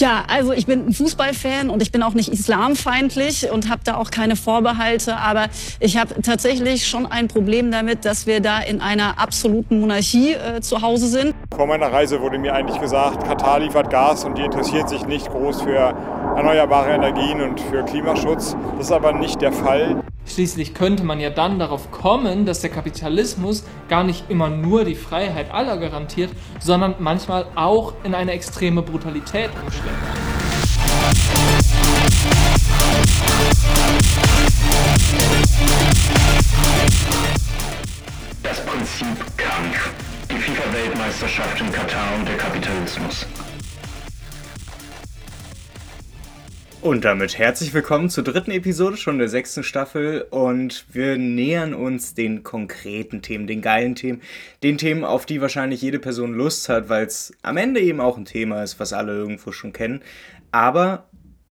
Ja, also ich bin ein Fußballfan und ich bin auch nicht islamfeindlich und habe da auch keine Vorbehalte. Aber ich habe tatsächlich schon ein Problem damit, dass wir da in einer absoluten Monarchie äh, zu Hause sind. Vor meiner Reise wurde mir eigentlich gesagt, Katar liefert Gas und die interessiert sich nicht groß für erneuerbare Energien und für Klimaschutz. Das ist aber nicht der Fall. Schließlich könnte man ja dann darauf kommen, dass der Kapitalismus gar nicht immer nur die Freiheit aller garantiert, sondern manchmal auch in eine extreme Brutalität umschlägt. Das Prinzip Kampf. Die FIFA-Weltmeisterschaft in Katar und der Kapitalismus. Und damit herzlich willkommen zur dritten Episode schon der sechsten Staffel und wir nähern uns den konkreten Themen, den geilen Themen, den Themen, auf die wahrscheinlich jede Person Lust hat, weil es am Ende eben auch ein Thema ist, was alle irgendwo schon kennen. Aber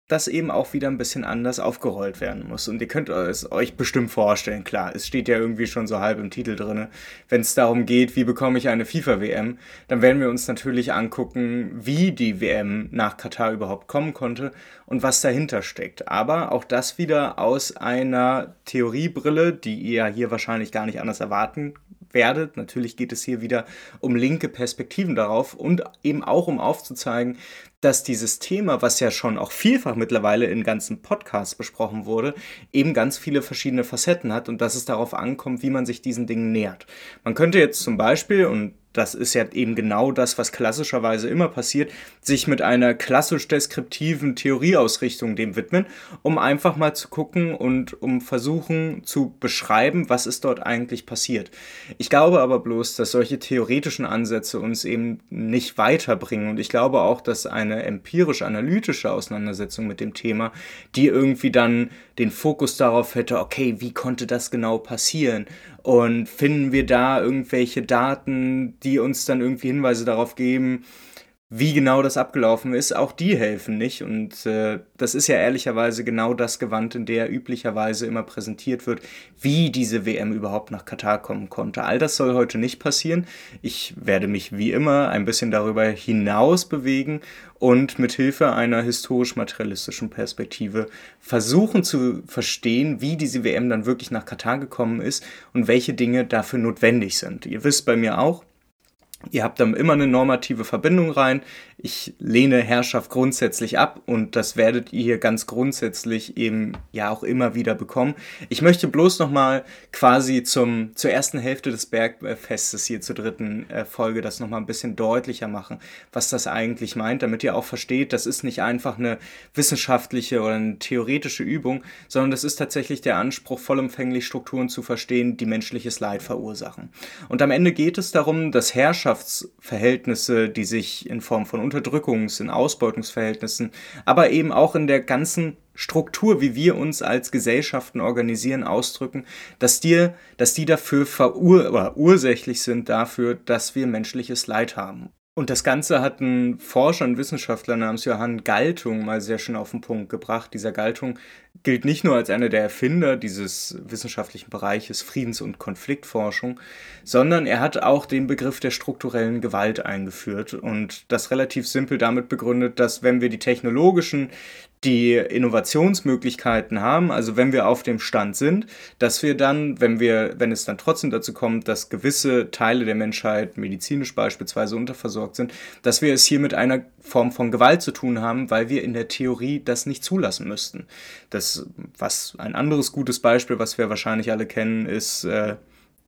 das eben auch wieder ein bisschen anders aufgerollt werden muss. Und ihr könnt es euch bestimmt vorstellen, klar, es steht ja irgendwie schon so halb im Titel drin. Wenn es darum geht, wie bekomme ich eine FIFA-WM, dann werden wir uns natürlich angucken, wie die WM nach Katar überhaupt kommen konnte und was dahinter steckt. Aber auch das wieder aus einer Theoriebrille, die ihr hier wahrscheinlich gar nicht anders erwarten werdet. Natürlich geht es hier wieder um linke Perspektiven darauf und eben auch um aufzuzeigen, dass dieses Thema, was ja schon auch vielfach mittlerweile in ganzen Podcasts besprochen wurde, eben ganz viele verschiedene Facetten hat und dass es darauf ankommt, wie man sich diesen Dingen nähert. Man könnte jetzt zum Beispiel, und das ist ja eben genau das, was klassischerweise immer passiert, sich mit einer klassisch deskriptiven Theorieausrichtung dem widmen, um einfach mal zu gucken und um versuchen zu beschreiben, was ist dort eigentlich passiert. Ich glaube aber bloß, dass solche theoretischen Ansätze uns eben nicht weiterbringen und ich glaube auch, dass eine empirisch-analytische Auseinandersetzung mit dem Thema, die irgendwie dann den Fokus darauf hätte, okay, wie konnte das genau passieren und finden wir da irgendwelche Daten, die uns dann irgendwie Hinweise darauf geben, wie genau das abgelaufen ist, auch die helfen nicht. Und äh, das ist ja ehrlicherweise genau das Gewand, in der üblicherweise immer präsentiert wird, wie diese WM überhaupt nach Katar kommen konnte. All das soll heute nicht passieren. Ich werde mich wie immer ein bisschen darüber hinaus bewegen und mit Hilfe einer historisch-materialistischen Perspektive versuchen zu verstehen, wie diese WM dann wirklich nach Katar gekommen ist und welche Dinge dafür notwendig sind. Ihr wisst bei mir auch, Ihr habt dann immer eine normative Verbindung rein. Ich lehne Herrschaft grundsätzlich ab und das werdet ihr hier ganz grundsätzlich eben ja auch immer wieder bekommen. Ich möchte bloß nochmal quasi zum, zur ersten Hälfte des Bergfestes hier zur dritten äh, Folge das nochmal ein bisschen deutlicher machen, was das eigentlich meint, damit ihr auch versteht, das ist nicht einfach eine wissenschaftliche oder eine theoretische Übung, sondern das ist tatsächlich der Anspruch, vollumfänglich Strukturen zu verstehen, die menschliches Leid verursachen. Und am Ende geht es darum, dass Herrschaftsverhältnisse, die sich in Form von Unterdrückungs-, in Ausbeutungsverhältnissen, aber eben auch in der ganzen Struktur, wie wir uns als Gesellschaften organisieren, ausdrücken, dass die, dass die dafür verur oder ursächlich sind dafür, dass wir menschliches Leid haben. Und das Ganze hat ein Forscher und Wissenschaftler namens Johann Galtung mal sehr schön auf den Punkt gebracht. Dieser Galtung gilt nicht nur als einer der Erfinder dieses wissenschaftlichen Bereiches Friedens- und Konfliktforschung, sondern er hat auch den Begriff der strukturellen Gewalt eingeführt und das relativ simpel damit begründet, dass wenn wir die technologischen die Innovationsmöglichkeiten haben, also wenn wir auf dem Stand sind, dass wir dann, wenn wir, wenn es dann trotzdem dazu kommt, dass gewisse Teile der Menschheit medizinisch beispielsweise unterversorgt sind, dass wir es hier mit einer Form von Gewalt zu tun haben, weil wir in der Theorie das nicht zulassen müssten. Das, was ein anderes gutes Beispiel, was wir wahrscheinlich alle kennen, ist äh,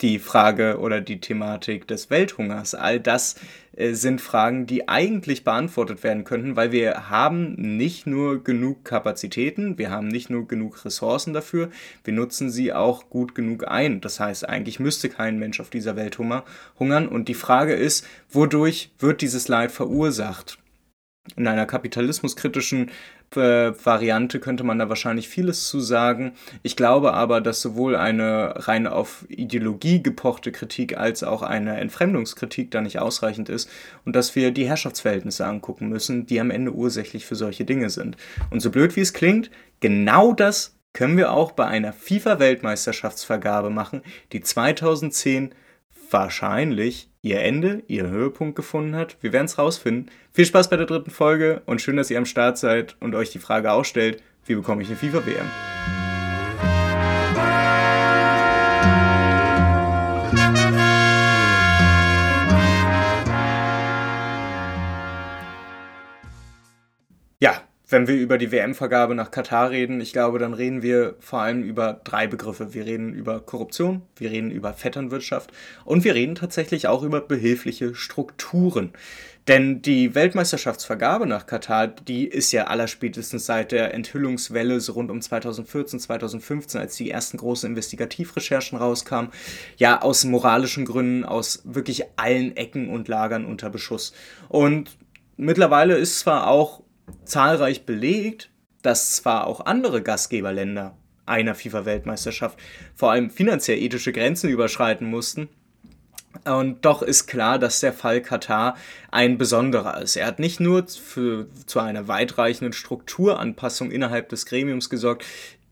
die Frage oder die Thematik des Welthungers. All das äh, sind Fragen, die eigentlich beantwortet werden könnten, weil wir haben nicht nur genug Kapazitäten, wir haben nicht nur genug Ressourcen dafür, wir nutzen sie auch gut genug ein. Das heißt, eigentlich müsste kein Mensch auf dieser Welt hungern. Und die Frage ist, wodurch wird dieses Leid verursacht? In einer kapitalismuskritischen Variante könnte man da wahrscheinlich vieles zu sagen. Ich glaube aber, dass sowohl eine rein auf Ideologie gepochte Kritik als auch eine Entfremdungskritik da nicht ausreichend ist und dass wir die Herrschaftsverhältnisse angucken müssen, die am Ende ursächlich für solche Dinge sind. Und so blöd wie es klingt, genau das können wir auch bei einer FIFA-Weltmeisterschaftsvergabe machen, die 2010 wahrscheinlich ihr Ende, ihr Höhepunkt gefunden hat. Wir werden es rausfinden. Viel Spaß bei der dritten Folge und schön, dass ihr am Start seid und euch die Frage auch stellt, wie bekomme ich eine FIFA-WM? Ja, wenn wir über die WM-Vergabe nach Katar reden, ich glaube, dann reden wir vor allem über drei Begriffe. Wir reden über Korruption, wir reden über Vetternwirtschaft und wir reden tatsächlich auch über behilfliche Strukturen. Denn die Weltmeisterschaftsvergabe nach Katar, die ist ja allerspätestens seit der Enthüllungswelle so rund um 2014, 2015, als die ersten großen Investigativrecherchen rauskamen, ja aus moralischen Gründen, aus wirklich allen Ecken und Lagern unter Beschuss. Und mittlerweile ist zwar auch zahlreich belegt, dass zwar auch andere Gastgeberländer einer FIFA-Weltmeisterschaft vor allem finanziell ethische Grenzen überschreiten mussten, und doch ist klar, dass der Fall Katar ein besonderer ist. Er hat nicht nur für, zu einer weitreichenden Strukturanpassung innerhalb des Gremiums gesorgt,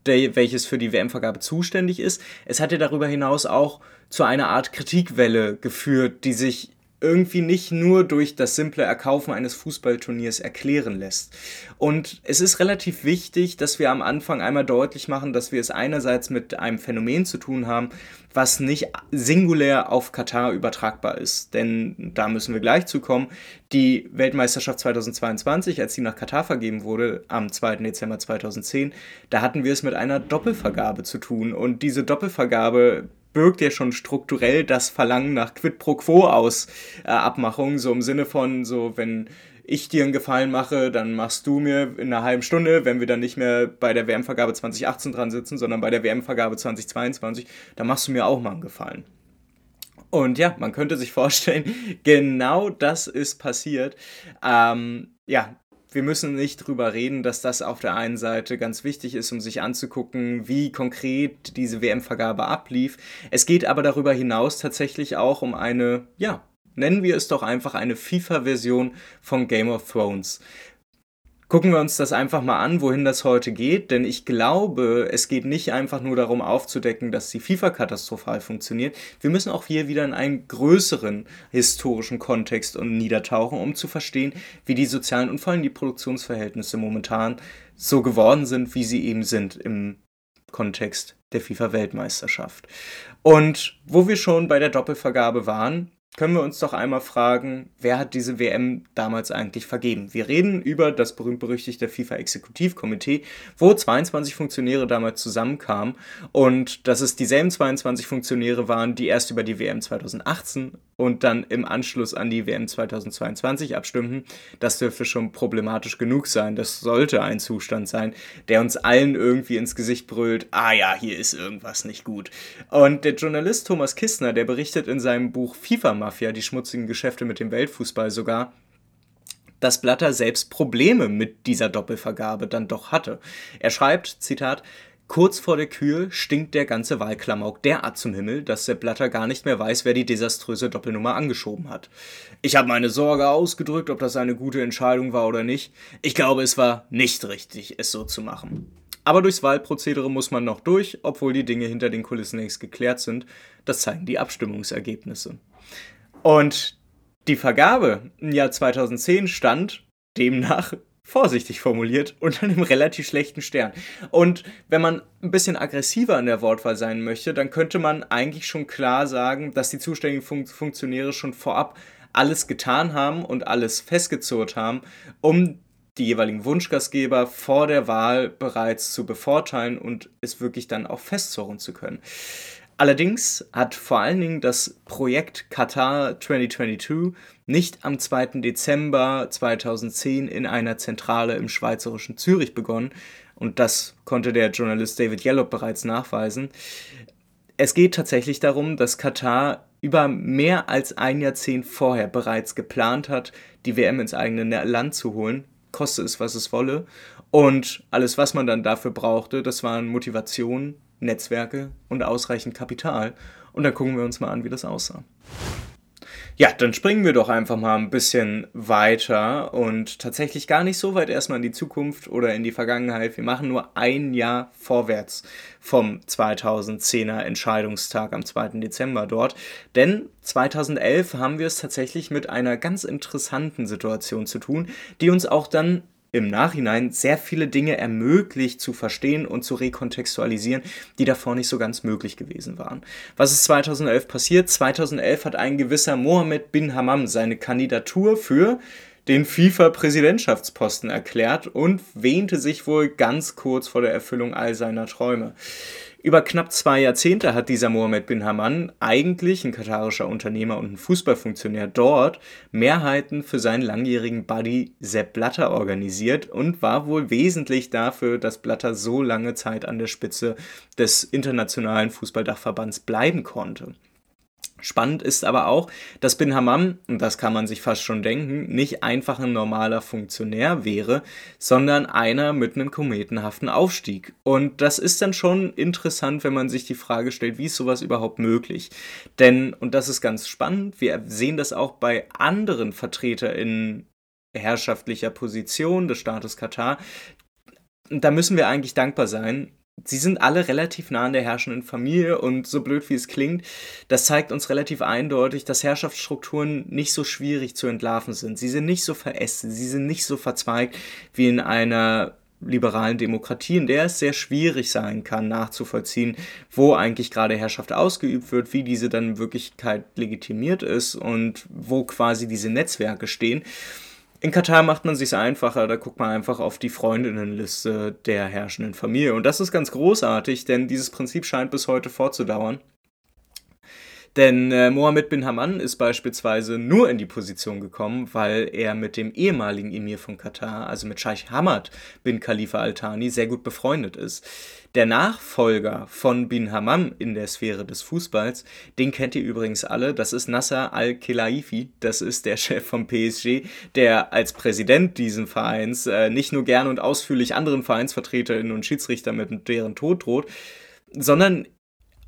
der, welches für die WM-Vergabe zuständig ist. Es hat ja darüber hinaus auch zu einer Art Kritikwelle geführt, die sich irgendwie nicht nur durch das simple Erkaufen eines Fußballturniers erklären lässt. Und es ist relativ wichtig, dass wir am Anfang einmal deutlich machen, dass wir es einerseits mit einem Phänomen zu tun haben, was nicht singulär auf Katar übertragbar ist. Denn da müssen wir gleich zu kommen. Die Weltmeisterschaft 2022, als sie nach Katar vergeben wurde, am 2. Dezember 2010, da hatten wir es mit einer Doppelvergabe zu tun. Und diese Doppelvergabe birgt ja schon strukturell das Verlangen nach Quid pro Quo aus äh, Abmachung, so im Sinne von so, wenn ich dir einen Gefallen mache, dann machst du mir in einer halben Stunde, wenn wir dann nicht mehr bei der WM-Vergabe 2018 dran sitzen, sondern bei der WM-Vergabe 2022, dann machst du mir auch mal einen Gefallen. Und ja, man könnte sich vorstellen, genau das ist passiert. Ähm, ja, wir müssen nicht drüber reden, dass das auf der einen Seite ganz wichtig ist, um sich anzugucken, wie konkret diese WM-Vergabe ablief. Es geht aber darüber hinaus tatsächlich auch um eine, ja, nennen wir es doch einfach eine FIFA-Version von Game of Thrones gucken wir uns das einfach mal an, wohin das heute geht, denn ich glaube, es geht nicht einfach nur darum aufzudecken, dass die FIFA katastrophal funktioniert. Wir müssen auch hier wieder in einen größeren historischen Kontext und niedertauchen, um zu verstehen, wie die sozialen und vor allem die Produktionsverhältnisse momentan so geworden sind, wie sie eben sind im Kontext der FIFA-Weltmeisterschaft. Und wo wir schon bei der Doppelvergabe waren, können wir uns doch einmal fragen, wer hat diese WM damals eigentlich vergeben? Wir reden über das berühmt-berüchtigte FIFA-Exekutivkomitee, wo 22 Funktionäre damals zusammenkamen und dass es dieselben 22 Funktionäre waren, die erst über die WM 2018 und dann im Anschluss an die WM 2022 abstimmten. Das dürfte schon problematisch genug sein. Das sollte ein Zustand sein, der uns allen irgendwie ins Gesicht brüllt, ah ja, hier ist irgendwas nicht gut. Und der Journalist Thomas Kistner, der berichtet in seinem Buch FIFA Mafia, die schmutzigen Geschäfte mit dem Weltfußball sogar, dass Blatter selbst Probleme mit dieser Doppelvergabe dann doch hatte. Er schreibt, Zitat, Kurz vor der Kür stinkt der ganze Wahlklamauk derart zum Himmel, dass der Blatter gar nicht mehr weiß, wer die desaströse Doppelnummer angeschoben hat. Ich habe meine Sorge ausgedrückt, ob das eine gute Entscheidung war oder nicht. Ich glaube, es war nicht richtig, es so zu machen. Aber durchs Wahlprozedere muss man noch durch, obwohl die Dinge hinter den Kulissen längst geklärt sind. Das zeigen die Abstimmungsergebnisse. Und die Vergabe im Jahr 2010 stand demnach vorsichtig formuliert unter einem relativ schlechten Stern. Und wenn man ein bisschen aggressiver in der Wortwahl sein möchte, dann könnte man eigentlich schon klar sagen, dass die zuständigen Fun Funktionäre schon vorab alles getan haben und alles festgezurrt haben, um die jeweiligen Wunschgastgeber vor der Wahl bereits zu bevorteilen und es wirklich dann auch festzurren zu können. Allerdings hat vor allen Dingen das Projekt Qatar 2022 nicht am 2. Dezember 2010 in einer Zentrale im schweizerischen Zürich begonnen, und das konnte der Journalist David Yellop bereits nachweisen. Es geht tatsächlich darum, dass Katar über mehr als ein Jahrzehnt vorher bereits geplant hat, die WM ins eigene Land zu holen, koste es, was es wolle. Und alles, was man dann dafür brauchte, das waren Motivationen, Netzwerke und ausreichend Kapital. Und dann gucken wir uns mal an, wie das aussah. Ja, dann springen wir doch einfach mal ein bisschen weiter und tatsächlich gar nicht so weit erstmal in die Zukunft oder in die Vergangenheit. Wir machen nur ein Jahr vorwärts vom 2010er Entscheidungstag am 2. Dezember dort. Denn 2011 haben wir es tatsächlich mit einer ganz interessanten Situation zu tun, die uns auch dann im Nachhinein sehr viele Dinge ermöglicht zu verstehen und zu rekontextualisieren, die davor nicht so ganz möglich gewesen waren. Was ist 2011 passiert? 2011 hat ein gewisser Mohammed bin Hammam seine Kandidatur für den FIFA-Präsidentschaftsposten erklärt und wähnte sich wohl ganz kurz vor der Erfüllung all seiner Träume. Über knapp zwei Jahrzehnte hat dieser Mohammed bin Haman, eigentlich ein katarischer Unternehmer und ein Fußballfunktionär dort, Mehrheiten für seinen langjährigen Buddy Sepp Blatter organisiert und war wohl wesentlich dafür, dass Blatter so lange Zeit an der Spitze des internationalen Fußballdachverbands bleiben konnte. Spannend ist aber auch, dass Bin Hammam, und das kann man sich fast schon denken, nicht einfach ein normaler Funktionär wäre, sondern einer mit einem kometenhaften Aufstieg. Und das ist dann schon interessant, wenn man sich die Frage stellt, wie ist sowas überhaupt möglich? Denn, und das ist ganz spannend, wir sehen das auch bei anderen VertreterInnen herrschaftlicher Position des Staates Katar, da müssen wir eigentlich dankbar sein, sie sind alle relativ nah an der herrschenden Familie und so blöd wie es klingt, das zeigt uns relativ eindeutig, dass Herrschaftsstrukturen nicht so schwierig zu entlarven sind. Sie sind nicht so verästet, sie sind nicht so verzweigt wie in einer liberalen Demokratie, in der es sehr schwierig sein kann, nachzuvollziehen, wo eigentlich gerade Herrschaft ausgeübt wird, wie diese dann in Wirklichkeit legitimiert ist und wo quasi diese Netzwerke stehen. In Katar macht man sich einfacher, da guckt man einfach auf die Freundinnenliste der herrschenden Familie. Und das ist ganz großartig, denn dieses Prinzip scheint bis heute fortzudauern. Denn äh, Mohammed bin Haman ist beispielsweise nur in die Position gekommen, weil er mit dem ehemaligen Emir von Katar, also mit Scheich Hamad bin Khalifa Al-Thani, sehr gut befreundet ist. Der Nachfolger von bin Hammam in der Sphäre des Fußballs, den kennt ihr übrigens alle, das ist Nasser Al-Khelaifi, das ist der Chef vom PSG, der als Präsident dieses Vereins äh, nicht nur gern und ausführlich anderen Vereinsvertreterinnen und Schiedsrichter mit deren Tod droht, sondern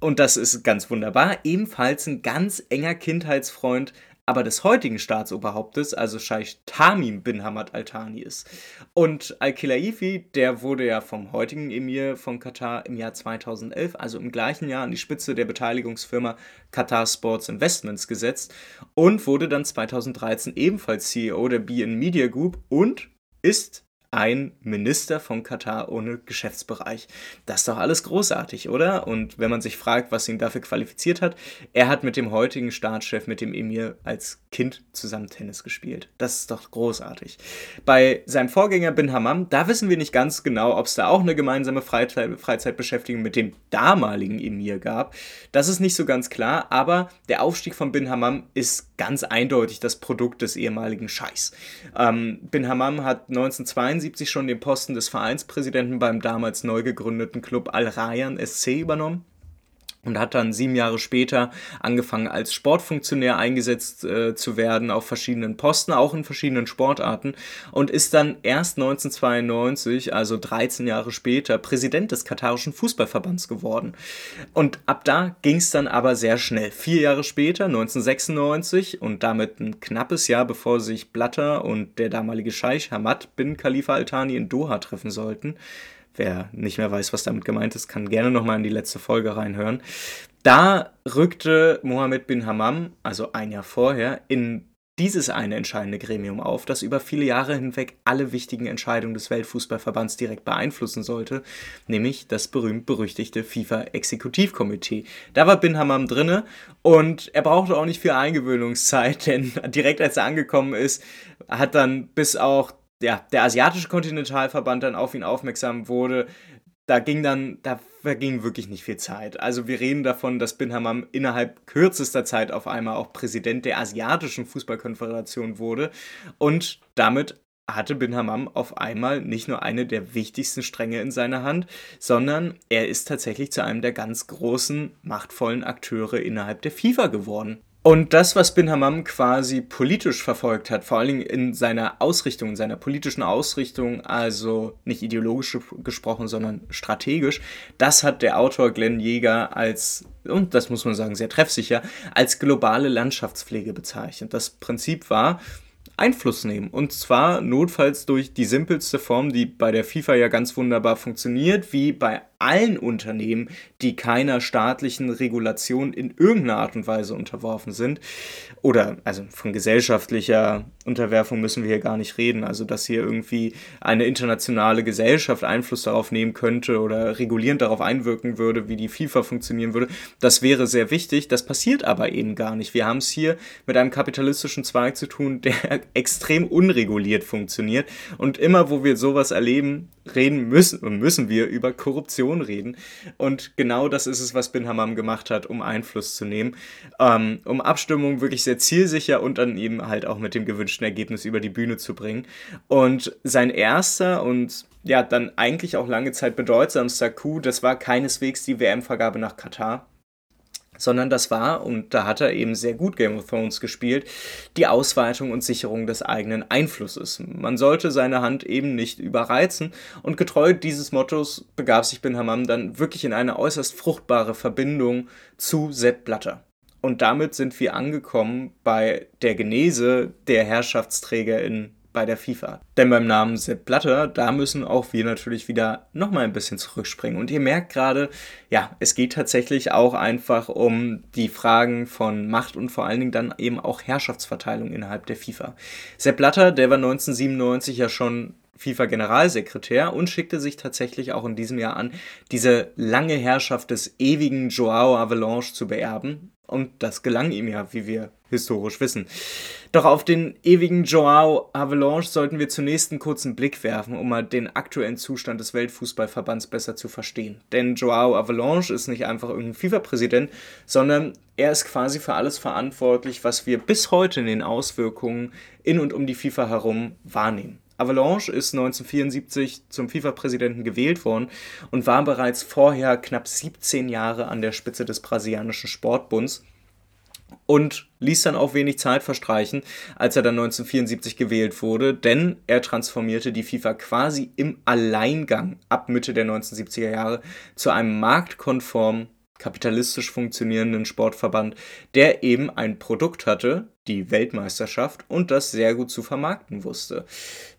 und das ist ganz wunderbar, ebenfalls ein ganz enger Kindheitsfreund, aber des heutigen Staatsoberhauptes, also Scheich Tamim bin Hamad Al-Thani ist. Und Al-Khilaifi, der wurde ja vom heutigen Emir von Katar im Jahr 2011, also im gleichen Jahr, an die Spitze der Beteiligungsfirma Qatar Sports Investments gesetzt und wurde dann 2013 ebenfalls CEO der BN Media Group und ist ein Minister von Katar ohne Geschäftsbereich. Das ist doch alles großartig, oder? Und wenn man sich fragt, was ihn dafür qualifiziert hat, er hat mit dem heutigen Staatschef, mit dem Emir, als Kind zusammen Tennis gespielt. Das ist doch großartig. Bei seinem Vorgänger Bin Hammam, da wissen wir nicht ganz genau, ob es da auch eine gemeinsame Freizeit Freizeitbeschäftigung mit dem damaligen Emir gab. Das ist nicht so ganz klar, aber der Aufstieg von Bin Hammam ist ganz eindeutig das Produkt des ehemaligen Scheichs. Ähm, Bin Hammam hat 1972 1972 schon den Posten des Vereinspräsidenten beim damals neu gegründeten Club Al Rayyan SC übernommen und hat dann sieben Jahre später angefangen als Sportfunktionär eingesetzt äh, zu werden auf verschiedenen Posten, auch in verschiedenen Sportarten und ist dann erst 1992, also 13 Jahre später, Präsident des katarischen Fußballverbands geworden. Und ab da ging es dann aber sehr schnell. Vier Jahre später, 1996 und damit ein knappes Jahr bevor sich Blatter und der damalige Scheich Hamad bin Khalifa Al Thani in Doha treffen sollten, Wer nicht mehr weiß, was damit gemeint ist, kann gerne nochmal in die letzte Folge reinhören. Da rückte Mohammed bin Hammam, also ein Jahr vorher, in dieses eine entscheidende Gremium auf, das über viele Jahre hinweg alle wichtigen Entscheidungen des Weltfußballverbands direkt beeinflussen sollte, nämlich das berühmt-berüchtigte FIFA-Exekutivkomitee. Da war Bin Hammam drinne und er brauchte auch nicht viel Eingewöhnungszeit, denn direkt als er angekommen ist, hat dann bis auch ja, der asiatische Kontinentalverband dann auf ihn aufmerksam wurde, da ging dann, da verging wirklich nicht viel Zeit. Also wir reden davon, dass Bin Hammam innerhalb kürzester Zeit auf einmal auch Präsident der asiatischen Fußballkonföderation wurde und damit hatte Bin Hammam auf einmal nicht nur eine der wichtigsten Stränge in seiner Hand, sondern er ist tatsächlich zu einem der ganz großen, machtvollen Akteure innerhalb der FIFA geworden. Und das, was Bin Hammam quasi politisch verfolgt hat, vor allen Dingen in seiner Ausrichtung, in seiner politischen Ausrichtung, also nicht ideologisch gesprochen, sondern strategisch, das hat der Autor Glenn Jäger als, und das muss man sagen, sehr treffsicher, als globale Landschaftspflege bezeichnet. Das Prinzip war, Einfluss nehmen. Und zwar notfalls durch die simpelste Form, die bei der FIFA ja ganz wunderbar funktioniert, wie bei allen Unternehmen, die keiner staatlichen Regulation in irgendeiner Art und Weise unterworfen sind. Oder also von gesellschaftlicher Unterwerfung müssen wir hier gar nicht reden. Also dass hier irgendwie eine internationale Gesellschaft Einfluss darauf nehmen könnte oder regulierend darauf einwirken würde, wie die FIFA funktionieren würde. Das wäre sehr wichtig. Das passiert aber eben gar nicht. Wir haben es hier mit einem kapitalistischen Zweig zu tun, der extrem unreguliert funktioniert. Und immer, wo wir sowas erleben, reden müssen, müssen wir über Korruption reden. Und genau das ist es, was Bin Hammam gemacht hat, um Einfluss zu nehmen, ähm, um Abstimmungen wirklich sehr zielsicher und dann eben halt auch mit dem gewünschten Ergebnis über die Bühne zu bringen. Und sein erster und ja, dann eigentlich auch lange Zeit bedeutsamster Coup, das war keineswegs die WM-Vergabe nach Katar sondern das war, und da hat er eben sehr gut Game of Thrones gespielt, die Ausweitung und Sicherung des eigenen Einflusses. Man sollte seine Hand eben nicht überreizen und getreu dieses Mottos begab sich Bin Hammam dann wirklich in eine äußerst fruchtbare Verbindung zu Sepp Blatter. Und damit sind wir angekommen bei der Genese der Herrschaftsträger in bei der FIFA. Denn beim Namen Sepp Blatter, da müssen auch wir natürlich wieder nochmal ein bisschen zurückspringen. Und ihr merkt gerade, ja, es geht tatsächlich auch einfach um die Fragen von Macht und vor allen Dingen dann eben auch Herrschaftsverteilung innerhalb der FIFA. Sepp Blatter, der war 1997 ja schon FIFA-Generalsekretär und schickte sich tatsächlich auch in diesem Jahr an, diese lange Herrschaft des ewigen Joao Avalanche zu beerben. Und das gelang ihm ja, wie wir historisch wissen. Doch auf den ewigen Joao Avalanche sollten wir zunächst einen kurzen Blick werfen, um mal den aktuellen Zustand des Weltfußballverbands besser zu verstehen. Denn Joao Avalanche ist nicht einfach irgendein FIFA-Präsident, sondern er ist quasi für alles verantwortlich, was wir bis heute in den Auswirkungen in und um die FIFA herum wahrnehmen. Avalanche ist 1974 zum FIFA-Präsidenten gewählt worden und war bereits vorher knapp 17 Jahre an der Spitze des brasilianischen Sportbunds und ließ dann auch wenig Zeit verstreichen, als er dann 1974 gewählt wurde, denn er transformierte die FIFA quasi im Alleingang ab Mitte der 1970er Jahre zu einem marktkonformen kapitalistisch funktionierenden Sportverband, der eben ein Produkt hatte, die Weltmeisterschaft, und das sehr gut zu vermarkten wusste.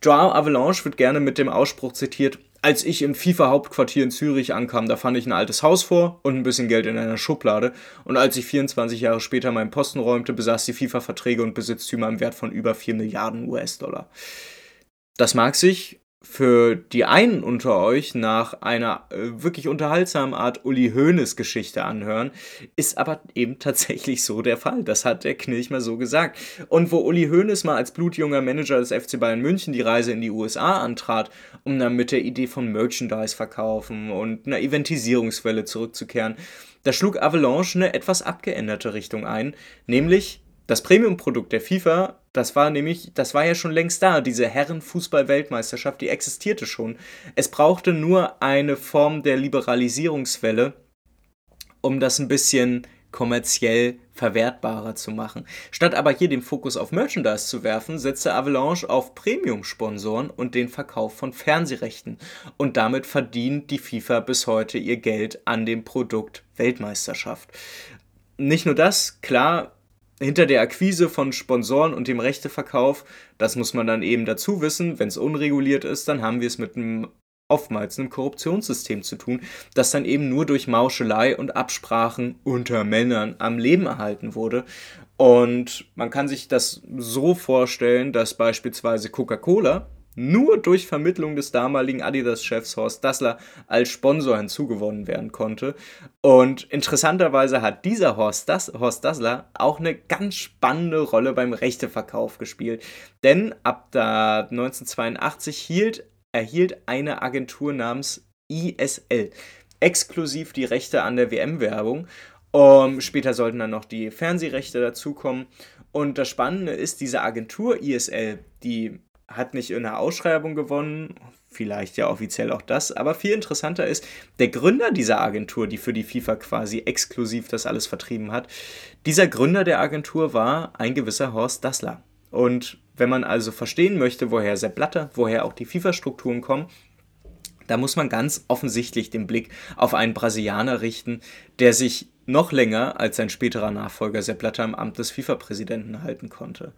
Joao Avalanche wird gerne mit dem Ausspruch zitiert, als ich im FIFA-Hauptquartier in Zürich ankam, da fand ich ein altes Haus vor und ein bisschen Geld in einer Schublade. Und als ich 24 Jahre später meinen Posten räumte, besaß die FIFA Verträge und Besitztümer im Wert von über 4 Milliarden US-Dollar. Das mag sich für die einen unter euch nach einer äh, wirklich unterhaltsamen Art Uli Hoeneß Geschichte anhören, ist aber eben tatsächlich so der Fall. Das hat der Knilch mal so gesagt. Und wo Uli Hoeneß mal als blutjunger Manager des FC Bayern München die Reise in die USA antrat, um dann mit der Idee von Merchandise verkaufen und einer Eventisierungswelle zurückzukehren, da schlug Avalanche eine etwas abgeänderte Richtung ein, nämlich das Premium-Produkt der FIFA, das war nämlich, das war ja schon längst da, diese Herren-Fußball-Weltmeisterschaft, die existierte schon. Es brauchte nur eine Form der Liberalisierungswelle, um das ein bisschen kommerziell verwertbarer zu machen. Statt aber hier den Fokus auf Merchandise zu werfen, setzte Avalanche auf Premium-Sponsoren und den Verkauf von Fernsehrechten. Und damit verdient die FIFA bis heute ihr Geld an dem Produkt Weltmeisterschaft. Nicht nur das, klar, hinter der Akquise von Sponsoren und dem Rechteverkauf, das muss man dann eben dazu wissen, wenn es unreguliert ist, dann haben wir es mit einem oftmals einem Korruptionssystem zu tun, das dann eben nur durch Mauschelei und Absprachen unter Männern am Leben erhalten wurde. Und man kann sich das so vorstellen, dass beispielsweise Coca-Cola nur durch Vermittlung des damaligen Adidas-Chefs Horst Dassler als Sponsor hinzugewonnen werden konnte. Und interessanterweise hat dieser Horst, Dass Horst Dassler auch eine ganz spannende Rolle beim Rechteverkauf gespielt. Denn ab da 1982 hielt, erhielt eine Agentur namens ISL exklusiv die Rechte an der WM-Werbung. Um, später sollten dann noch die Fernsehrechte dazukommen. Und das Spannende ist, diese Agentur ISL, die hat nicht in einer Ausschreibung gewonnen, vielleicht ja offiziell auch das, aber viel interessanter ist, der Gründer dieser Agentur, die für die FIFA quasi exklusiv das alles vertrieben hat, dieser Gründer der Agentur war ein gewisser Horst Dassler. Und wenn man also verstehen möchte, woher Sepp Blatter, woher auch die FIFA-Strukturen kommen, da muss man ganz offensichtlich den Blick auf einen Brasilianer richten, der sich noch länger als sein späterer Nachfolger Sepp Blatter im Amt des FIFA-Präsidenten halten konnte.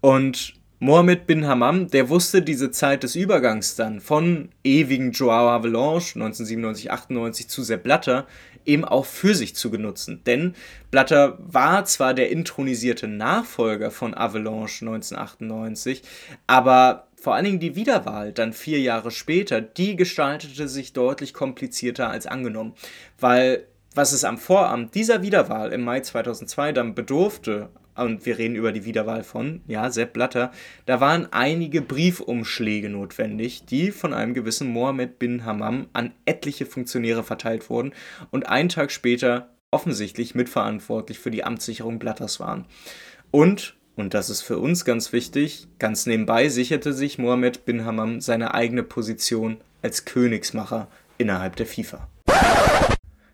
Und Mohammed bin Hammam, der wusste diese Zeit des Übergangs dann von ewigen Joao Avalanche 1997, 98 zu Sepp Blatter eben auch für sich zu genutzen. Denn Blatter war zwar der intronisierte Nachfolger von Avalanche 1998, aber vor allen Dingen die Wiederwahl dann vier Jahre später, die gestaltete sich deutlich komplizierter als angenommen, weil was es am Vorabend dieser Wiederwahl im Mai 2002 dann bedurfte, und wir reden über die Wiederwahl von, ja, Sepp Blatter, da waren einige Briefumschläge notwendig, die von einem gewissen Mohammed bin Hammam an etliche Funktionäre verteilt wurden und einen Tag später offensichtlich mitverantwortlich für die Amtssicherung Blatters waren. Und, und das ist für uns ganz wichtig, ganz nebenbei sicherte sich Mohammed bin Hammam seine eigene Position als Königsmacher innerhalb der FIFA.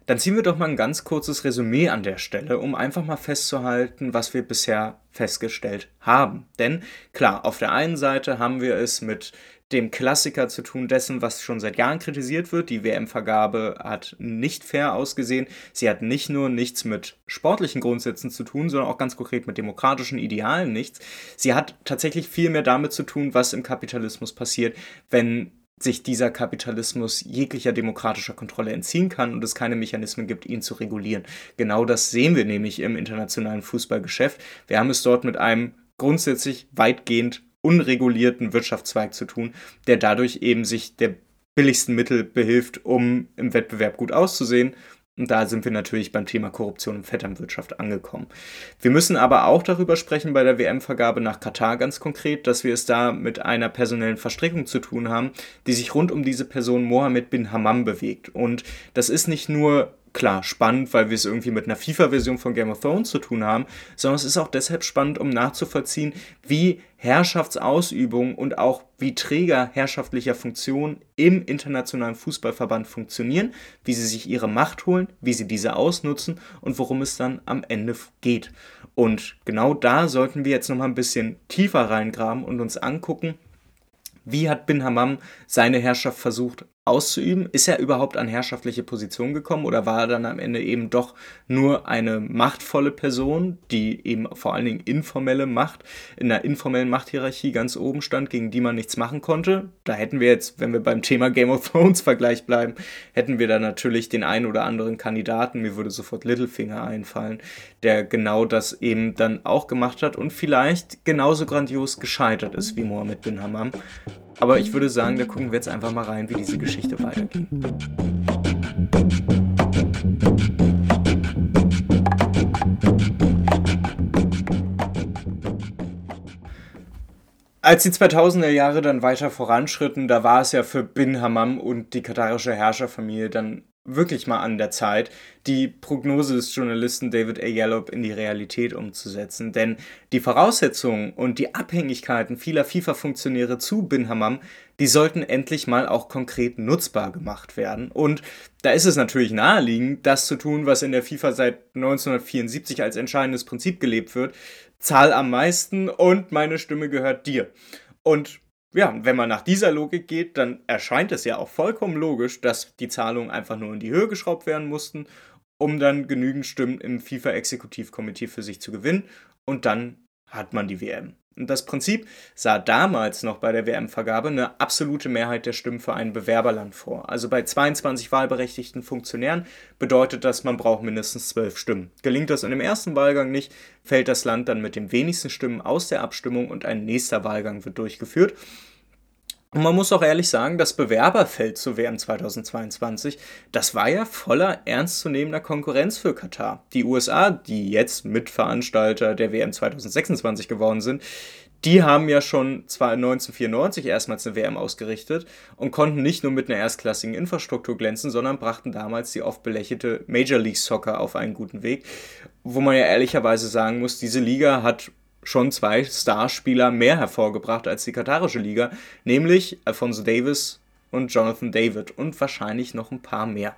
Dann ziehen wir doch mal ein ganz kurzes Resümee an der Stelle, um einfach mal festzuhalten, was wir bisher festgestellt haben. Denn klar, auf der einen Seite haben wir es mit dem Klassiker zu tun dessen, was schon seit Jahren kritisiert wird. Die WM-Vergabe hat nicht fair ausgesehen. Sie hat nicht nur nichts mit sportlichen Grundsätzen zu tun, sondern auch ganz konkret mit demokratischen Idealen nichts. Sie hat tatsächlich viel mehr damit zu tun, was im Kapitalismus passiert, wenn sich dieser Kapitalismus jeglicher demokratischer Kontrolle entziehen kann und es keine Mechanismen gibt, ihn zu regulieren. Genau das sehen wir nämlich im internationalen Fußballgeschäft. Wir haben es dort mit einem grundsätzlich weitgehend unregulierten Wirtschaftszweig zu tun, der dadurch eben sich der billigsten Mittel behilft, um im Wettbewerb gut auszusehen und da sind wir natürlich beim Thema Korruption und Vetternwirtschaft angekommen. Wir müssen aber auch darüber sprechen bei der WM-Vergabe nach Katar ganz konkret, dass wir es da mit einer personellen Verstrickung zu tun haben, die sich rund um diese Person Mohammed bin Hammam bewegt. Und das ist nicht nur klar spannend, weil wir es irgendwie mit einer FIFA-Version von Game of Thrones zu tun haben, sondern es ist auch deshalb spannend, um nachzuvollziehen, wie Herrschaftsausübung und auch wie Träger herrschaftlicher Funktionen im internationalen Fußballverband funktionieren, wie sie sich ihre Macht holen, wie sie diese ausnutzen und worum es dann am Ende geht. Und genau da sollten wir jetzt nochmal ein bisschen tiefer reingraben und uns angucken, wie hat Bin Hammam seine Herrschaft versucht auszuüben? Ist er überhaupt an herrschaftliche Position gekommen oder war er dann am Ende eben doch nur eine machtvolle Person, die eben vor allen Dingen informelle Macht, in einer informellen Machthierarchie ganz oben stand, gegen die man nichts machen konnte? Da hätten wir jetzt, wenn wir beim Thema Game of Thrones Vergleich bleiben, hätten wir da natürlich den einen oder anderen Kandidaten, mir würde sofort Littlefinger einfallen, der genau das eben dann auch gemacht hat und vielleicht genauso grandios gescheitert ist wie Mohammed bin Hammam. Aber ich würde sagen, da gucken wir jetzt einfach mal rein, wie diese Geschichte weitergeht. Als die 2000er Jahre dann weiter voranschritten, da war es ja für Bin Hammam und die katarische Herrscherfamilie dann wirklich mal an der Zeit, die Prognose des Journalisten David A. Yallop in die Realität umzusetzen. Denn die Voraussetzungen und die Abhängigkeiten vieler FIFA-Funktionäre zu Bin Hammam, die sollten endlich mal auch konkret nutzbar gemacht werden. Und da ist es natürlich naheliegend, das zu tun, was in der FIFA seit 1974 als entscheidendes Prinzip gelebt wird. Zahl am meisten und meine Stimme gehört dir. Und ja, wenn man nach dieser Logik geht, dann erscheint es ja auch vollkommen logisch, dass die Zahlungen einfach nur in die Höhe geschraubt werden mussten, um dann genügend Stimmen im FIFA-Exekutivkomitee für sich zu gewinnen. Und dann hat man die WM. Und das Prinzip sah damals noch bei der WM-Vergabe eine absolute Mehrheit der Stimmen für ein Bewerberland vor. Also bei 22 wahlberechtigten Funktionären bedeutet das, man braucht mindestens 12 Stimmen. Gelingt das in dem ersten Wahlgang nicht, fällt das Land dann mit den wenigsten Stimmen aus der Abstimmung und ein nächster Wahlgang wird durchgeführt. Und man muss auch ehrlich sagen, das Bewerberfeld zur WM 2022, das war ja voller ernstzunehmender Konkurrenz für Katar. Die USA, die jetzt Mitveranstalter der WM 2026 geworden sind, die haben ja schon 1994 erstmals eine WM ausgerichtet und konnten nicht nur mit einer erstklassigen Infrastruktur glänzen, sondern brachten damals die oft belächelte Major League Soccer auf einen guten Weg, wo man ja ehrlicherweise sagen muss, diese Liga hat schon zwei Starspieler mehr hervorgebracht als die katarische Liga, nämlich Alfonso Davis und Jonathan David und wahrscheinlich noch ein paar mehr.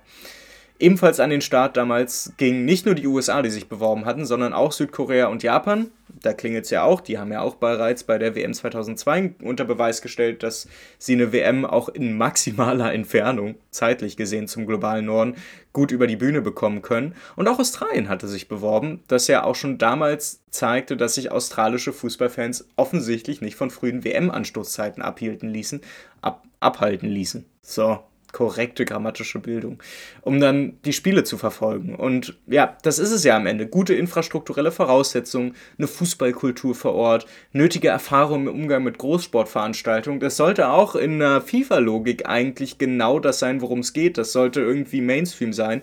Ebenfalls an den Start damals gingen nicht nur die USA, die sich beworben hatten, sondern auch Südkorea und Japan. Da klingelt es ja auch, die haben ja auch bereits bei der WM 2002 unter Beweis gestellt, dass sie eine WM auch in maximaler Entfernung, zeitlich gesehen zum globalen Norden, gut über die Bühne bekommen können. Und auch Australien hatte sich beworben, das ja auch schon damals zeigte, dass sich australische Fußballfans offensichtlich nicht von frühen WM-Anstoßzeiten abhielten ließen, ab, abhalten ließen. So, korrekte grammatische Bildung, um dann die Spiele zu verfolgen. Und ja, das ist es ja am Ende. Gute infrastrukturelle Voraussetzungen, eine Fußballkultur vor Ort, nötige Erfahrung im Umgang mit Großsportveranstaltungen. Das sollte auch in der FIFA-Logik eigentlich genau das sein, worum es geht. Das sollte irgendwie Mainstream sein.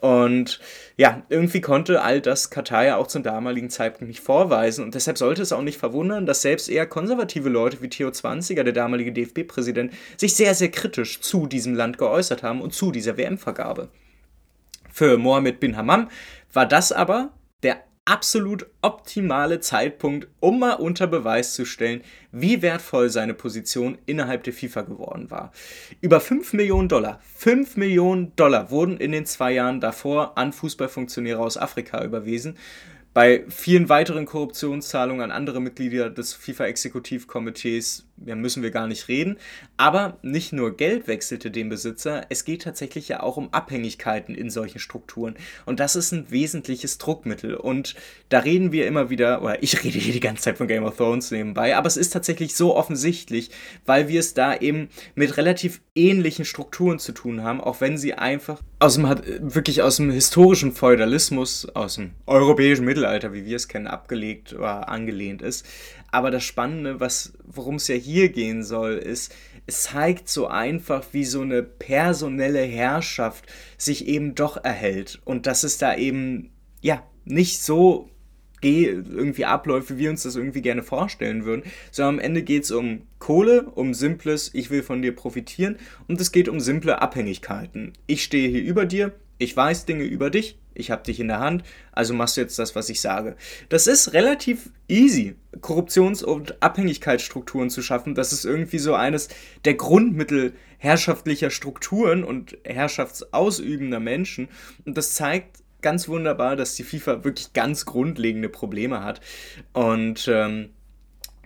Und ja, irgendwie konnte all das Katar ja auch zum damaligen Zeitpunkt nicht vorweisen. Und deshalb sollte es auch nicht verwundern, dass selbst eher konservative Leute wie Theo Zwanziger, der damalige DFB-Präsident, sich sehr, sehr kritisch zu diesem Land geäußert haben und zu dieser WM-Vergabe. Für Mohammed bin Hammam war das aber der absolut optimale Zeitpunkt, um mal unter Beweis zu stellen, wie wertvoll seine Position innerhalb der FIFA geworden war. Über 5 Millionen Dollar, 5 Millionen Dollar wurden in den zwei Jahren davor an Fußballfunktionäre aus Afrika überwiesen. Bei vielen weiteren Korruptionszahlungen an andere Mitglieder des FIFA-Exekutivkomitees ja, müssen wir gar nicht reden. Aber nicht nur Geld wechselte den Besitzer, es geht tatsächlich ja auch um Abhängigkeiten in solchen Strukturen. Und das ist ein wesentliches Druckmittel. Und da reden wir immer wieder, oder ich rede hier die ganze Zeit von Game of Thrones nebenbei, aber es ist tatsächlich so offensichtlich, weil wir es da eben mit relativ ähnlichen Strukturen zu tun haben, auch wenn sie einfach aus dem, wirklich aus dem historischen Feudalismus, aus dem europäischen Mittelalter, wie wir es kennen, abgelegt oder angelehnt ist. Aber das Spannende, worum es ja hier gehen soll, ist, es zeigt so einfach, wie so eine personelle Herrschaft sich eben doch erhält. Und dass es da eben, ja, nicht so irgendwie abläuft, wie wir uns das irgendwie gerne vorstellen würden, sondern am Ende geht es um Kohle, um simples, ich will von dir profitieren und es geht um simple Abhängigkeiten. Ich stehe hier über dir, ich weiß Dinge über dich, ich habe dich in der Hand, also machst du jetzt das, was ich sage. Das ist relativ easy, Korruptions- und Abhängigkeitsstrukturen zu schaffen. Das ist irgendwie so eines der Grundmittel herrschaftlicher Strukturen und herrschaftsausübender Menschen. Und das zeigt ganz wunderbar, dass die FIFA wirklich ganz grundlegende Probleme hat. Und ähm,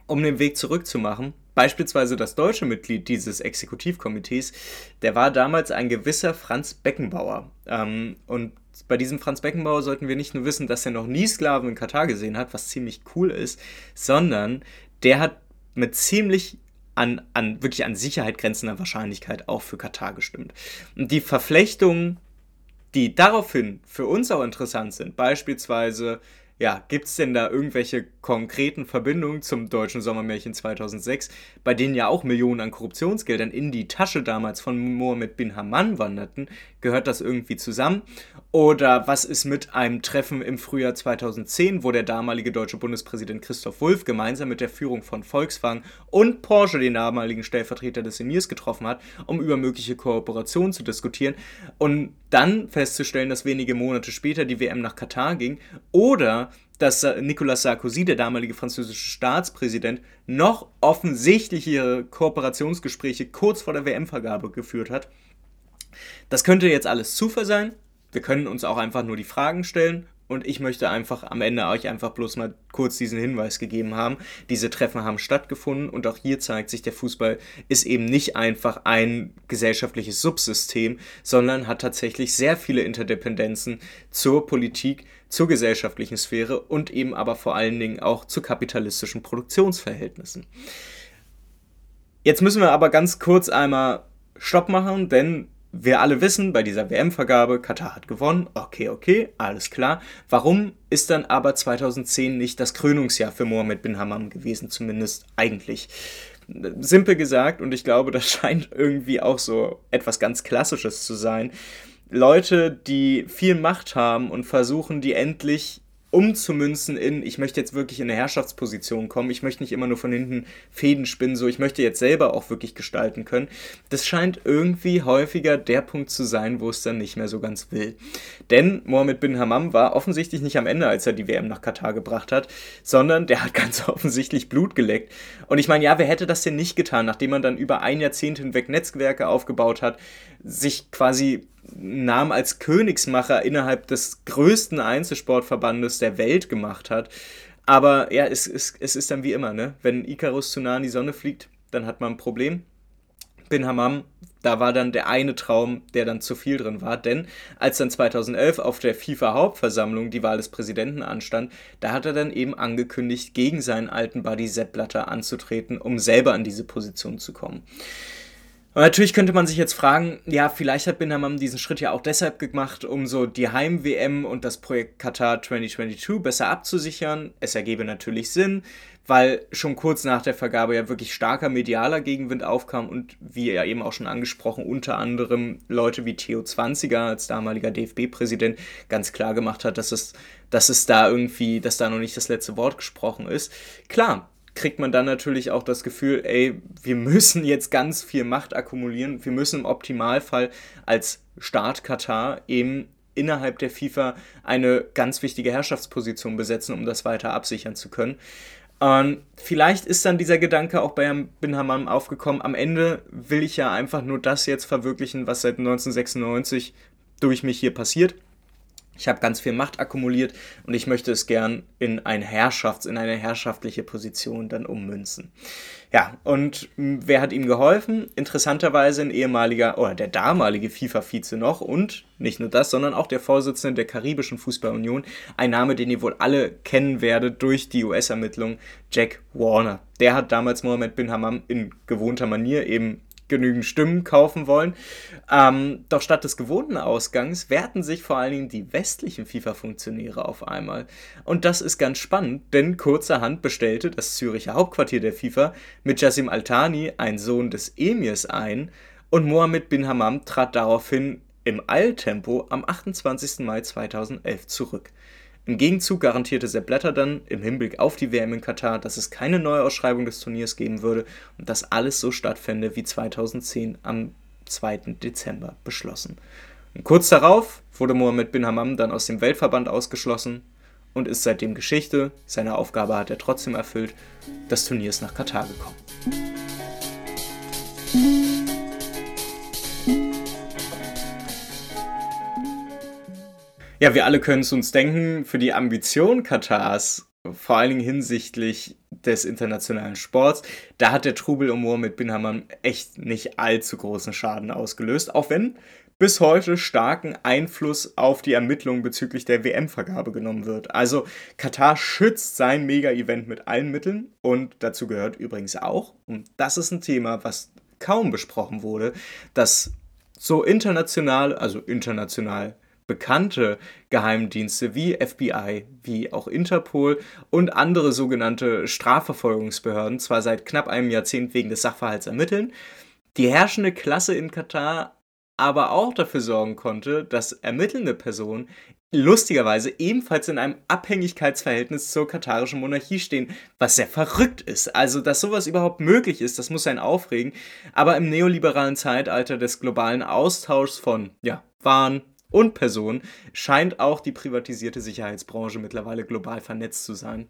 um den Weg zurückzumachen, Beispielsweise das deutsche Mitglied dieses Exekutivkomitees, der war damals ein gewisser Franz Beckenbauer. Ähm, und bei diesem Franz Beckenbauer sollten wir nicht nur wissen, dass er noch nie Sklaven in Katar gesehen hat, was ziemlich cool ist, sondern der hat mit ziemlich an, an wirklich an Sicherheit grenzender Wahrscheinlichkeit auch für Katar gestimmt. Und die Verflechtungen, die daraufhin für uns auch interessant sind, beispielsweise ja, gibt es denn da irgendwelche konkreten Verbindungen zum deutschen Sommermärchen 2006, bei denen ja auch Millionen an Korruptionsgeldern in die Tasche damals von Mohammed bin Haman wanderten? Gehört das irgendwie zusammen? Oder was ist mit einem Treffen im Frühjahr 2010, wo der damalige deutsche Bundespräsident Christoph Wulff gemeinsam mit der Führung von Volkswagen und Porsche den damaligen Stellvertreter des Emirs getroffen hat, um über mögliche Kooperationen zu diskutieren und dann festzustellen, dass wenige Monate später die WM nach Katar ging? Oder dass Nicolas Sarkozy, der damalige französische Staatspräsident, noch offensichtlichere Kooperationsgespräche kurz vor der WM-Vergabe geführt hat. Das könnte jetzt alles Zufall sein. Wir können uns auch einfach nur die Fragen stellen und ich möchte einfach am Ende euch einfach bloß mal kurz diesen Hinweis gegeben haben. Diese Treffen haben stattgefunden und auch hier zeigt sich, der Fußball ist eben nicht einfach ein gesellschaftliches Subsystem, sondern hat tatsächlich sehr viele Interdependenzen zur Politik, zur gesellschaftlichen Sphäre und eben aber vor allen Dingen auch zu kapitalistischen Produktionsverhältnissen. Jetzt müssen wir aber ganz kurz einmal Stopp machen, denn wir alle wissen, bei dieser WM-Vergabe, Katar hat gewonnen, okay, okay, alles klar. Warum ist dann aber 2010 nicht das Krönungsjahr für Mohammed bin Hammam gewesen, zumindest eigentlich? Simpel gesagt, und ich glaube, das scheint irgendwie auch so etwas ganz Klassisches zu sein, Leute, die viel Macht haben und versuchen, die endlich umzumünzen in, ich möchte jetzt wirklich in eine Herrschaftsposition kommen, ich möchte nicht immer nur von hinten Fäden spinnen, so ich möchte jetzt selber auch wirklich gestalten können. Das scheint irgendwie häufiger der Punkt zu sein, wo es dann nicht mehr so ganz will. Denn Mohammed bin Hammam war offensichtlich nicht am Ende, als er die WM nach Katar gebracht hat, sondern der hat ganz offensichtlich Blut geleckt. Und ich meine, ja, wer hätte das denn nicht getan, nachdem man dann über ein Jahrzehnt hinweg Netzwerke aufgebaut hat, sich quasi Namen als Königsmacher innerhalb des größten Einzelsportverbandes der Welt gemacht hat. Aber ja, es, es, es ist dann wie immer, ne? Wenn Icarus zu nah an die Sonne fliegt, dann hat man ein Problem. Bin Hammam, da war dann der eine Traum, der dann zu viel drin war. Denn als dann 2011 auf der FIFA-Hauptversammlung die Wahl des Präsidenten anstand, da hat er dann eben angekündigt, gegen seinen alten Buddy Sepp Blatter anzutreten, um selber an diese Position zu kommen. Und natürlich könnte man sich jetzt fragen, ja, vielleicht hat Bin Hammam diesen Schritt ja auch deshalb gemacht, um so die Heim-WM und das Projekt Qatar 2022 besser abzusichern. Es ergebe natürlich Sinn, weil schon kurz nach der Vergabe ja wirklich starker medialer Gegenwind aufkam und wie ja eben auch schon angesprochen, unter anderem Leute wie Theo Zwanziger als damaliger DFB-Präsident ganz klar gemacht hat, dass es, dass es da irgendwie, dass da noch nicht das letzte Wort gesprochen ist. Klar, kriegt man dann natürlich auch das Gefühl, ey, wir müssen jetzt ganz viel Macht akkumulieren. Wir müssen im Optimalfall als Staat Katar eben innerhalb der FIFA eine ganz wichtige Herrschaftsposition besetzen, um das weiter absichern zu können. Und vielleicht ist dann dieser Gedanke auch bei Bin Hammam aufgekommen. Am Ende will ich ja einfach nur das jetzt verwirklichen, was seit 1996 durch mich hier passiert. Ich habe ganz viel Macht akkumuliert und ich möchte es gern in ein Herrschafts-, in eine herrschaftliche Position dann ummünzen. Ja, und wer hat ihm geholfen? Interessanterweise ein ehemaliger oder der damalige FIFA-Vize noch und nicht nur das, sondern auch der Vorsitzende der Karibischen Fußballunion, ein Name, den ihr wohl alle kennen werdet durch die US-Ermittlung, Jack Warner. Der hat damals Mohammed bin Hammam in gewohnter Manier eben genügend Stimmen kaufen wollen. Ähm, doch statt des gewohnten Ausgangs wehrten sich vor allen Dingen die westlichen FIFA-Funktionäre auf einmal. Und das ist ganz spannend, denn kurzerhand bestellte das Züricher Hauptquartier der FIFA mit Jassim Altani, ein Sohn des Emirs, ein und Mohammed bin Hammam trat daraufhin im Eiltempo am 28. Mai 2011 zurück. Im Gegenzug garantierte Sepp Blatter dann im Hinblick auf die WM in Katar, dass es keine Neuausschreibung des Turniers geben würde und dass alles so stattfände wie 2010 am 2. Dezember beschlossen. Und kurz darauf wurde Mohammed bin Hammam dann aus dem Weltverband ausgeschlossen und ist seitdem Geschichte. Seine Aufgabe hat er trotzdem erfüllt. Das Turnier ist nach Katar gekommen. Ja, wir alle können es uns denken, für die Ambition Katars, vor allen Dingen hinsichtlich des internationalen Sports, da hat der Trubel um Mohammed bin Hammam echt nicht allzu großen Schaden ausgelöst, auch wenn bis heute starken Einfluss auf die Ermittlungen bezüglich der WM-Vergabe genommen wird. Also Katar schützt sein Mega-Event mit allen Mitteln und dazu gehört übrigens auch, und das ist ein Thema, was kaum besprochen wurde, dass so international, also international bekannte Geheimdienste wie FBI, wie auch Interpol und andere sogenannte Strafverfolgungsbehörden zwar seit knapp einem Jahrzehnt wegen des Sachverhalts ermitteln, die herrschende Klasse in Katar aber auch dafür sorgen konnte, dass ermittelnde Personen lustigerweise ebenfalls in einem Abhängigkeitsverhältnis zur katarischen Monarchie stehen, was sehr verrückt ist. Also, dass sowas überhaupt möglich ist, das muss einen aufregen. Aber im neoliberalen Zeitalter des globalen Austauschs von ja, Waren, und Personen scheint auch die privatisierte Sicherheitsbranche mittlerweile global vernetzt zu sein.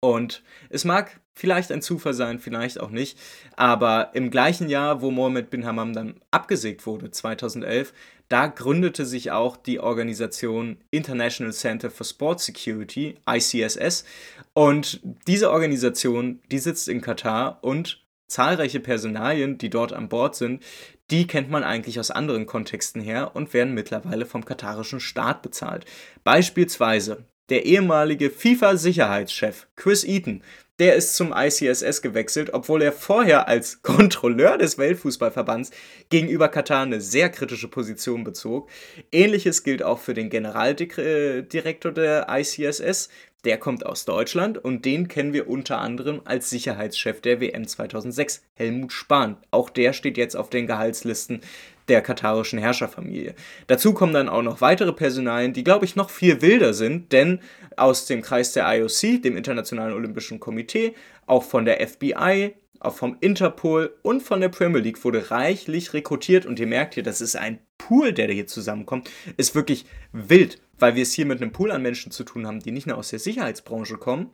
Und es mag vielleicht ein Zufall sein, vielleicht auch nicht, aber im gleichen Jahr, wo Mohammed bin Hammam dann abgesägt wurde, 2011, da gründete sich auch die Organisation International Center for Sport Security, ICSS. Und diese Organisation, die sitzt in Katar und zahlreiche Personalien, die dort an Bord sind, die kennt man eigentlich aus anderen Kontexten her und werden mittlerweile vom katarischen Staat bezahlt. Beispielsweise der ehemalige FIFA-Sicherheitschef Chris Eaton, der ist zum ICSS gewechselt, obwohl er vorher als Kontrolleur des Weltfußballverbands gegenüber Katar eine sehr kritische Position bezog. Ähnliches gilt auch für den Generaldirektor der ICSS, der kommt aus Deutschland und den kennen wir unter anderem als Sicherheitschef der WM 2006, Helmut Spahn. Auch der steht jetzt auf den Gehaltslisten der katarischen Herrscherfamilie. Dazu kommen dann auch noch weitere Personalien, die, glaube ich, noch viel wilder sind, denn aus dem Kreis der IOC, dem Internationalen Olympischen Komitee, auch von der FBI, auch vom Interpol und von der Premier League wurde reichlich rekrutiert und ihr merkt hier, das ist ein Pool, der hier zusammenkommt, ist wirklich wild, weil wir es hier mit einem Pool an Menschen zu tun haben, die nicht nur aus der Sicherheitsbranche kommen,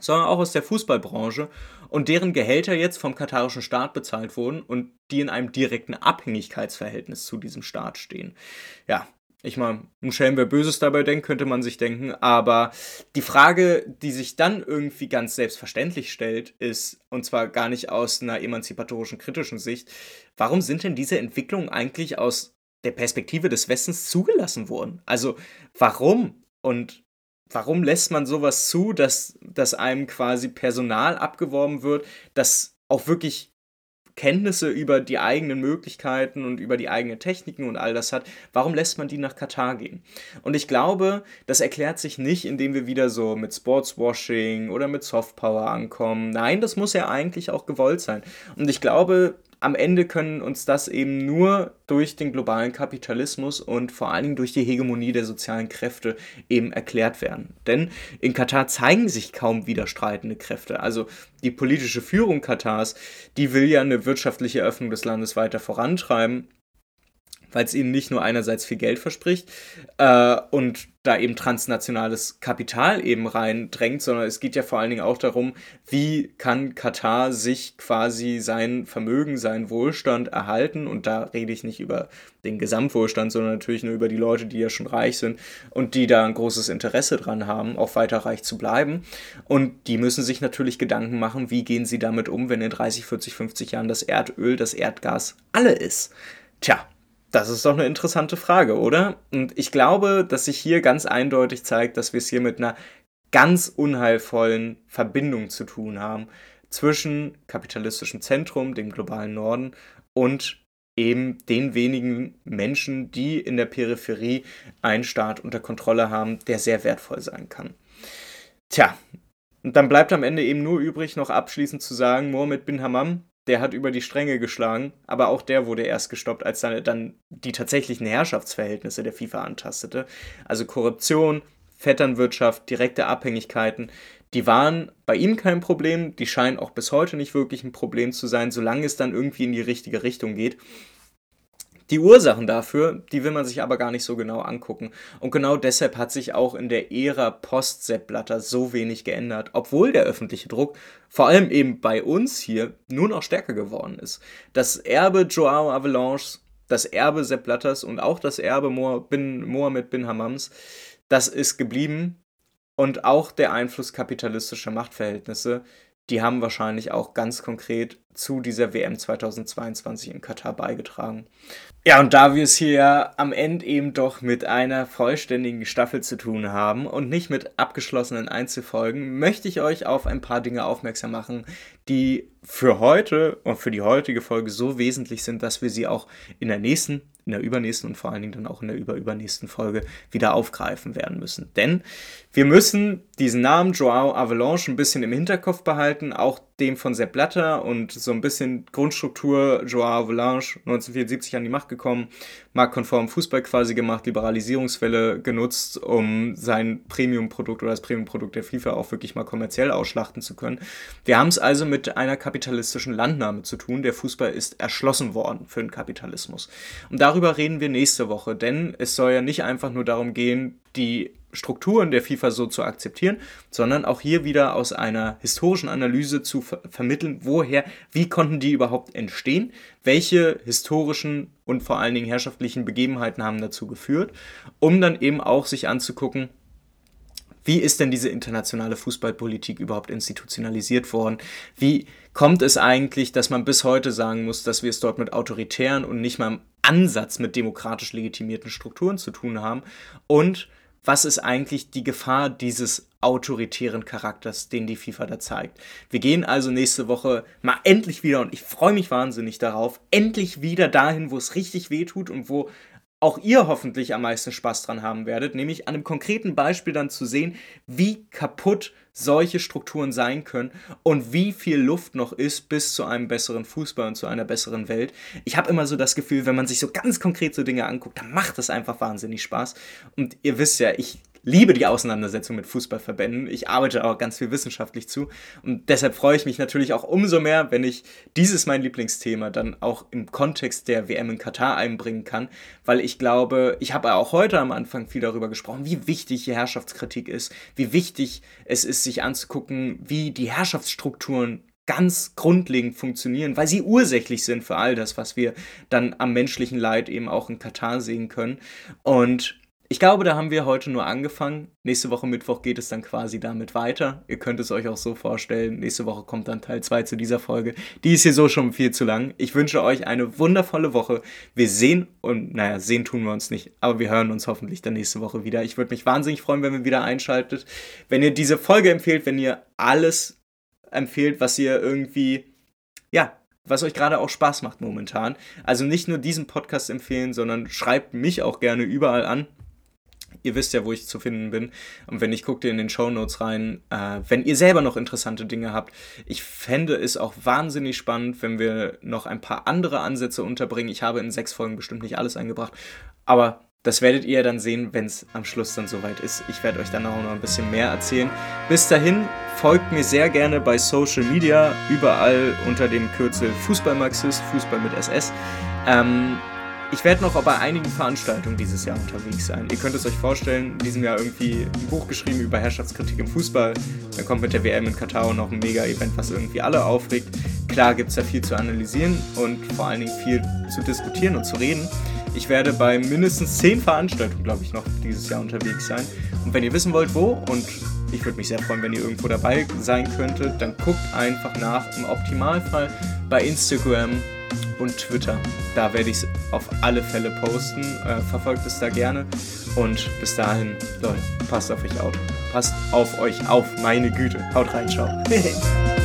sondern auch aus der Fußballbranche und deren Gehälter jetzt vom katarischen Staat bezahlt wurden und die in einem direkten Abhängigkeitsverhältnis zu diesem Staat stehen. Ja, ich meine, ein Schelm, wer Böses dabei denkt, könnte man sich denken. Aber die Frage, die sich dann irgendwie ganz selbstverständlich stellt, ist, und zwar gar nicht aus einer emanzipatorischen, kritischen Sicht, warum sind denn diese Entwicklungen eigentlich aus der Perspektive des Westens zugelassen worden? Also, warum? Und warum lässt man sowas zu, dass, dass einem quasi Personal abgeworben wird, das auch wirklich Kenntnisse über die eigenen Möglichkeiten und über die eigenen Techniken und all das hat, warum lässt man die nach Katar gehen? Und ich glaube, das erklärt sich nicht, indem wir wieder so mit Sportswashing oder mit Softpower ankommen. Nein, das muss ja eigentlich auch gewollt sein. Und ich glaube, am Ende können uns das eben nur durch den globalen Kapitalismus und vor allen Dingen durch die Hegemonie der sozialen Kräfte eben erklärt werden. Denn in Katar zeigen sich kaum widerstreitende Kräfte. Also die politische Führung Katars, die will ja eine wirtschaftliche Öffnung des Landes weiter vorantreiben weil es ihnen nicht nur einerseits viel Geld verspricht äh, und da eben transnationales Kapital eben reindrängt, sondern es geht ja vor allen Dingen auch darum, wie kann Katar sich quasi sein Vermögen, seinen Wohlstand erhalten und da rede ich nicht über den Gesamtwohlstand, sondern natürlich nur über die Leute, die ja schon reich sind und die da ein großes Interesse dran haben, auch weiter reich zu bleiben und die müssen sich natürlich Gedanken machen, wie gehen sie damit um, wenn in 30, 40, 50 Jahren das Erdöl, das Erdgas alle ist. Tja, das ist doch eine interessante Frage, oder? Und ich glaube, dass sich hier ganz eindeutig zeigt, dass wir es hier mit einer ganz unheilvollen Verbindung zu tun haben zwischen kapitalistischem Zentrum, dem globalen Norden, und eben den wenigen Menschen, die in der Peripherie einen Staat unter Kontrolle haben, der sehr wertvoll sein kann. Tja, und dann bleibt am Ende eben nur übrig, noch abschließend zu sagen, Mohammed bin Hammam, der hat über die Stränge geschlagen, aber auch der wurde erst gestoppt, als er dann die tatsächlichen Herrschaftsverhältnisse der FIFA antastete. Also Korruption, Vetternwirtschaft, direkte Abhängigkeiten, die waren bei ihm kein Problem, die scheinen auch bis heute nicht wirklich ein Problem zu sein, solange es dann irgendwie in die richtige Richtung geht. Die Ursachen dafür, die will man sich aber gar nicht so genau angucken. Und genau deshalb hat sich auch in der Ära Post-Sepp Blatter so wenig geändert, obwohl der öffentliche Druck, vor allem eben bei uns hier, nur noch stärker geworden ist. Das Erbe Joao Avalanche, das Erbe Sepp Blatters und auch das Erbe Mohammed bin Hammams, das ist geblieben. Und auch der Einfluss kapitalistischer Machtverhältnisse, die haben wahrscheinlich auch ganz konkret zu dieser WM 2022 in Katar beigetragen. Ja, und da wir es hier am Ende eben doch mit einer vollständigen Staffel zu tun haben und nicht mit abgeschlossenen Einzelfolgen, möchte ich euch auf ein paar Dinge aufmerksam machen, die für heute und für die heutige Folge so wesentlich sind, dass wir sie auch in der nächsten in der übernächsten und vor allen Dingen dann auch in der überübernächsten Folge wieder aufgreifen werden müssen. Denn wir müssen diesen Namen Joao Avalanche ein bisschen im Hinterkopf behalten, auch dem von Sepp Blatter und so ein bisschen Grundstruktur. Joao Avalanche 1974 an die Macht gekommen, marktkonform Fußball quasi gemacht, Liberalisierungswelle genutzt, um sein Premium-Produkt oder das Premium-Produkt der FIFA auch wirklich mal kommerziell ausschlachten zu können. Wir haben es also mit einer kapitalistischen Landnahme zu tun. Der Fußball ist erschlossen worden für den Kapitalismus. Und darüber reden wir nächste Woche, denn es soll ja nicht einfach nur darum gehen, die Strukturen der FIFA so zu akzeptieren, sondern auch hier wieder aus einer historischen Analyse zu ver vermitteln, woher, wie konnten die überhaupt entstehen, welche historischen und vor allen Dingen herrschaftlichen Begebenheiten haben dazu geführt, um dann eben auch sich anzugucken, wie ist denn diese internationale Fußballpolitik überhaupt institutionalisiert worden? Wie kommt es eigentlich, dass man bis heute sagen muss, dass wir es dort mit autoritären und nicht mal Ansatz mit demokratisch legitimierten Strukturen zu tun haben? Und was ist eigentlich die Gefahr dieses autoritären Charakters, den die FIFA da zeigt. Wir gehen also nächste Woche mal endlich wieder, und ich freue mich wahnsinnig darauf, endlich wieder dahin, wo es richtig weh tut und wo auch ihr hoffentlich am meisten Spaß dran haben werdet, nämlich an einem konkreten Beispiel dann zu sehen, wie kaputt solche Strukturen sein können und wie viel Luft noch ist bis zu einem besseren Fußball und zu einer besseren Welt. Ich habe immer so das Gefühl, wenn man sich so ganz konkret so Dinge anguckt, dann macht das einfach wahnsinnig Spaß. Und ihr wisst ja, ich liebe die Auseinandersetzung mit Fußballverbänden. Ich arbeite auch ganz viel wissenschaftlich zu. Und deshalb freue ich mich natürlich auch umso mehr, wenn ich dieses mein Lieblingsthema dann auch im Kontext der WM in Katar einbringen kann. Weil ich glaube, ich habe auch heute am Anfang viel darüber gesprochen, wie wichtig die Herrschaftskritik ist, wie wichtig es ist, sich anzugucken, wie die Herrschaftsstrukturen ganz grundlegend funktionieren, weil sie ursächlich sind für all das, was wir dann am menschlichen Leid eben auch in Katar sehen können. Und ich glaube, da haben wir heute nur angefangen. Nächste Woche Mittwoch geht es dann quasi damit weiter. Ihr könnt es euch auch so vorstellen. Nächste Woche kommt dann Teil 2 zu dieser Folge. Die ist hier so schon viel zu lang. Ich wünsche euch eine wundervolle Woche. Wir sehen und, naja, sehen tun wir uns nicht, aber wir hören uns hoffentlich dann nächste Woche wieder. Ich würde mich wahnsinnig freuen, wenn ihr wieder einschaltet. Wenn ihr diese Folge empfehlt, wenn ihr alles empfehlt, was ihr irgendwie, ja, was euch gerade auch Spaß macht momentan. Also nicht nur diesen Podcast empfehlen, sondern schreibt mich auch gerne überall an ihr wisst ja, wo ich zu finden bin. Und wenn ich gucke in den Show Notes rein, äh, wenn ihr selber noch interessante Dinge habt. Ich fände es auch wahnsinnig spannend, wenn wir noch ein paar andere Ansätze unterbringen. Ich habe in sechs Folgen bestimmt nicht alles eingebracht, aber das werdet ihr dann sehen, wenn es am Schluss dann soweit ist. Ich werde euch dann auch noch ein bisschen mehr erzählen. Bis dahin, folgt mir sehr gerne bei Social Media, überall unter dem Kürzel Fußballmarxist, Fußball mit SS. Ähm, ich werde noch bei einigen Veranstaltungen dieses Jahr unterwegs sein. Ihr könnt es euch vorstellen, in diesem Jahr irgendwie ein Buch geschrieben über Herrschaftskritik im Fußball. Dann kommt mit der WM in Katar noch ein Mega-Event, was irgendwie alle aufregt. Klar gibt es da viel zu analysieren und vor allen Dingen viel zu diskutieren und zu reden. Ich werde bei mindestens zehn Veranstaltungen, glaube ich, noch dieses Jahr unterwegs sein. Und wenn ihr wissen wollt, wo, und ich würde mich sehr freuen, wenn ihr irgendwo dabei sein könntet, dann guckt einfach nach. Im Optimalfall bei Instagram und Twitter. Da werde ich es auf alle Fälle posten. Äh, verfolgt es da gerne. Und bis dahin, Leute, passt auf euch auf. Passt auf euch auf, meine Güte. Haut rein, ciao.